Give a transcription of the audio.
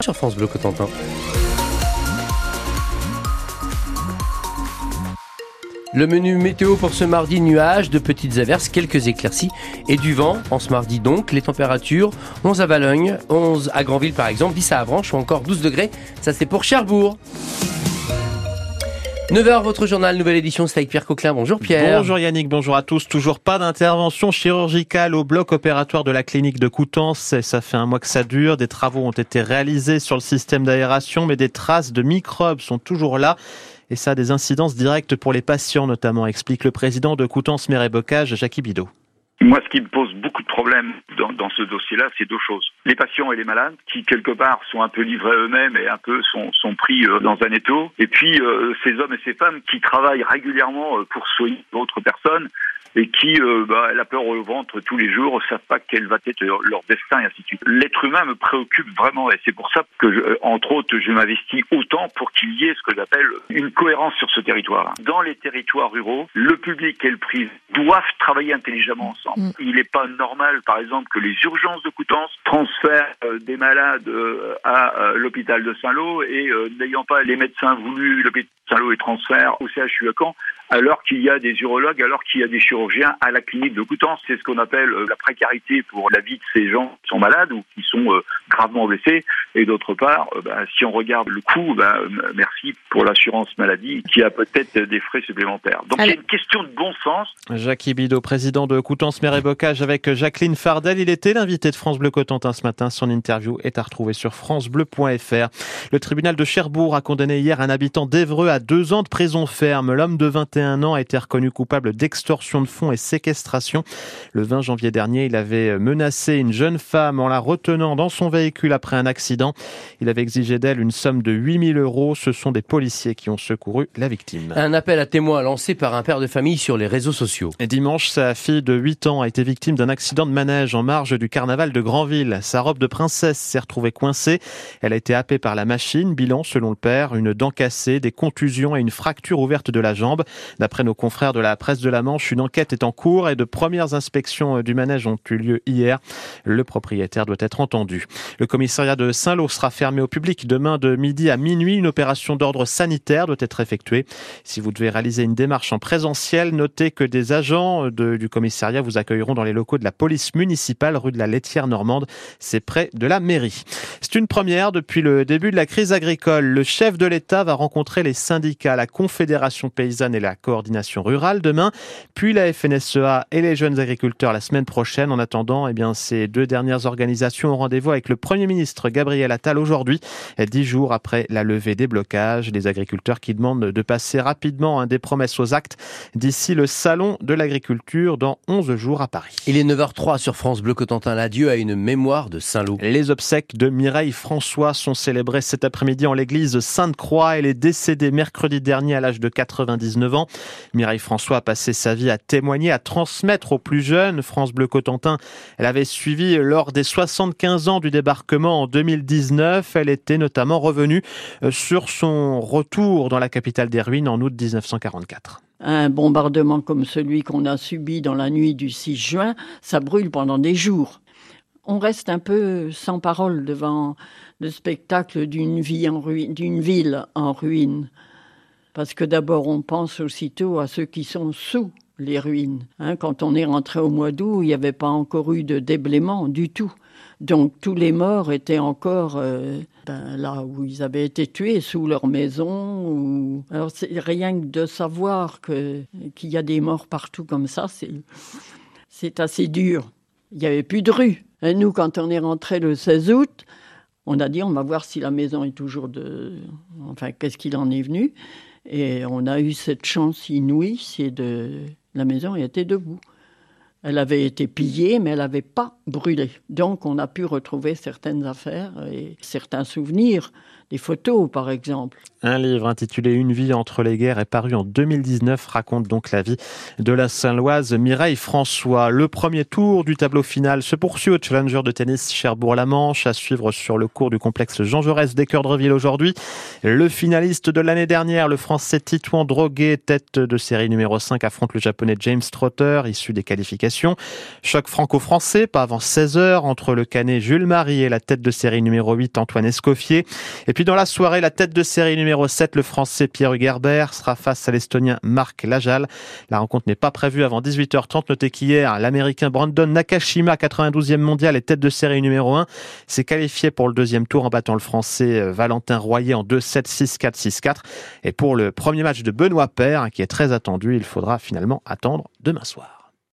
sur France Bleu Cotentin. Le menu météo pour ce mardi, nuages, de petites averses, quelques éclaircies et du vent. En ce mardi donc, les températures 11 à Valogne, 11 à Granville par exemple, 10 à Avranches ou encore 12 degrés. Ça c'est pour Cherbourg. 9h, votre journal, nouvelle édition, c'est avec Pierre Coquelin. Bonjour Pierre. Bonjour Yannick, bonjour à tous. Toujours pas d'intervention chirurgicale au bloc opératoire de la clinique de Coutances. Ça fait un mois que ça dure. Des travaux ont été réalisés sur le système d'aération, mais des traces de microbes sont toujours là. Et ça a des incidences directes pour les patients notamment, explique le président de Coutances Mère Bocage, Jackie Bidot. Moi, ce qui me pose beaucoup de problèmes dans, dans ce dossier-là, c'est deux choses. Les patients et les malades, qui quelque part sont un peu livrés eux-mêmes et un peu sont, sont pris euh, dans un étau. Et puis, euh, ces hommes et ces femmes qui travaillent régulièrement euh, pour soigner d'autres personnes et qui, euh, bah, la peur au ventre tous les jours, savent pas quel va être leur, destin et ainsi de suite. L'être humain me préoccupe vraiment et c'est pour ça que, je, entre autres, je m'investis autant pour qu'il y ait ce que j'appelle une cohérence sur ce territoire. Dans les territoires ruraux, le public et le privé doivent travailler intelligemment ensemble. Il n'est pas normal, par exemple, que les urgences de Coutances transfèrent euh, des malades euh, à l'hôpital de Saint-Lô et n'ayant pas les médecins voulus, l'hôpital de Saint-Lô est transfert au CHU à Caen, alors qu'il y a des urologues, alors qu'il y a des chirurgiens à la clinique de Coutances. C'est ce qu'on appelle la précarité pour la vie de ces gens qui sont malades ou qui sont euh, gravement blessés. Et d'autre part, euh, bah, si on regarde le coût, bah, merci pour l'assurance maladie qui a peut-être des frais supplémentaires. Donc il y a une question de bon sens. Jacques Bidot, président de Coutances Mère et Bocage avec Jacqueline Fardel. Il était l'invité de France Bleu Cotentin ce matin. Son interview est à retrouver sur francebleu.fr. Le tribunal de Cherbourg a condamné hier un habitant d'Evreux à deux ans de prison ferme. L'homme de 21 ans a été reconnu coupable d'extorsion de fonds et séquestration. Le 20 janvier dernier, il avait menacé une jeune femme en la retenant dans son véhicule après un accident. Il avait exigé d'elle une somme de 8000 euros. Ce sont des policiers qui ont secouru la victime. Un appel à témoins lancé par un père de famille sur les réseaux sociaux. Et dimanche, sa fille de 8 ans a été victime d'un accident de manège en marge du carnaval de Granville. Sa robe de princesse s'est retrouvée coincée. Elle a été happée par la machine. Bilan, selon le père, une dent cassée, des contusions et une fracture ouverte de la jambe. D'après nos confrères de la presse de la Manche, une enquête est en cours et de premières inspections du manège ont eu lieu hier. Le propriétaire doit être entendu. Le commissariat de Saint-Lô sera fermé au public demain de midi à minuit. Une opération d'ordre sanitaire doit être effectuée. Si vous devez réaliser une démarche en présentiel, notez que des agents de, du commissariat vous accueilleront dans les locaux de la police municipale rue de la Laitière Normande. C'est près de la mairie. C'est une première depuis le début de la crise agricole. Le chef de l'État va rencontrer les syndicats, la Confédération paysanne et la coordination rurale demain, puis la FNSEA et les jeunes agriculteurs la semaine prochaine. En attendant, eh bien, ces deux dernières organisations ont rendez-vous avec le Premier ministre Gabriel Attal aujourd'hui, dix jours après la levée des blocages. Les agriculteurs qui demandent de passer rapidement des promesses aux actes d'ici le salon de l'agriculture dans 11 jours à Paris. Il est 9h03 sur France Bleu Cotentin. L'adieu à une mémoire de Saint-Lô. Les obsèques de Mireille François sont célébrées cet après-midi en l'église Sainte-Croix. Elle est décédée mercredi dernier à l'âge de 99 ans. Mireille François a passé sa vie à témoigner, à transmettre aux plus jeunes. France Bleu Cotentin, elle avait suivi lors des 75 ans du débarquement en 2019. Elle était notamment revenue sur son retour dans la capitale des ruines en août 1944. Un bombardement comme celui qu'on a subi dans la nuit du 6 juin, ça brûle pendant des jours. On reste un peu sans parole devant le spectacle d'une d'une ville en ruine. Parce que d'abord, on pense aussitôt à ceux qui sont sous les ruines. Hein, quand on est rentré au mois d'août, il n'y avait pas encore eu de déblaiement du tout. Donc tous les morts étaient encore euh, ben, là où ils avaient été tués, sous leur maison. Alors rien que de savoir qu'il y a des morts partout comme ça, c'est assez dur. Il n'y avait plus de rue. Nous, quand on est rentré le 16 août, on a dit on va voir si la maison est toujours de. Enfin, qu'est-ce qu'il en est venu. Et on a eu cette chance inouïe, c'est de. La maison était debout. Elle avait été pillée, mais elle n'avait pas brûlé. Donc, on a pu retrouver certaines affaires et certains souvenirs des photos, par exemple. Un livre intitulé Une vie entre les guerres est paru en 2019, raconte donc la vie de la Saint-Loise Mireille François. Le premier tour du tableau final se poursuit au Challenger de tennis Cherbourg-la-Manche, à suivre sur le cours du complexe Jean Jaurès d'Équeurdreville aujourd'hui. Le finaliste de l'année dernière, le français Titouan Droguet, tête de série numéro 5, affronte le japonais James Trotter, issu des qualifications. Choc franco-français, pas avant 16 heures, entre le canet Jules Marie et la tête de série numéro 8, Antoine Escoffier. Et puis dans la soirée, la tête de série numéro numéro 7, le français Pierre Hugerbert sera face à l'estonien Marc Lajal. La rencontre n'est pas prévue avant 18h30. Notez qu'hier, l'américain Brandon Nakashima, 92e mondial et tête de série numéro 1, s'est qualifié pour le deuxième tour en battant le français euh, Valentin Royer en 2-7, 6-4, 6-4. Et pour le premier match de Benoît Paire, qui est très attendu, il faudra finalement attendre demain soir.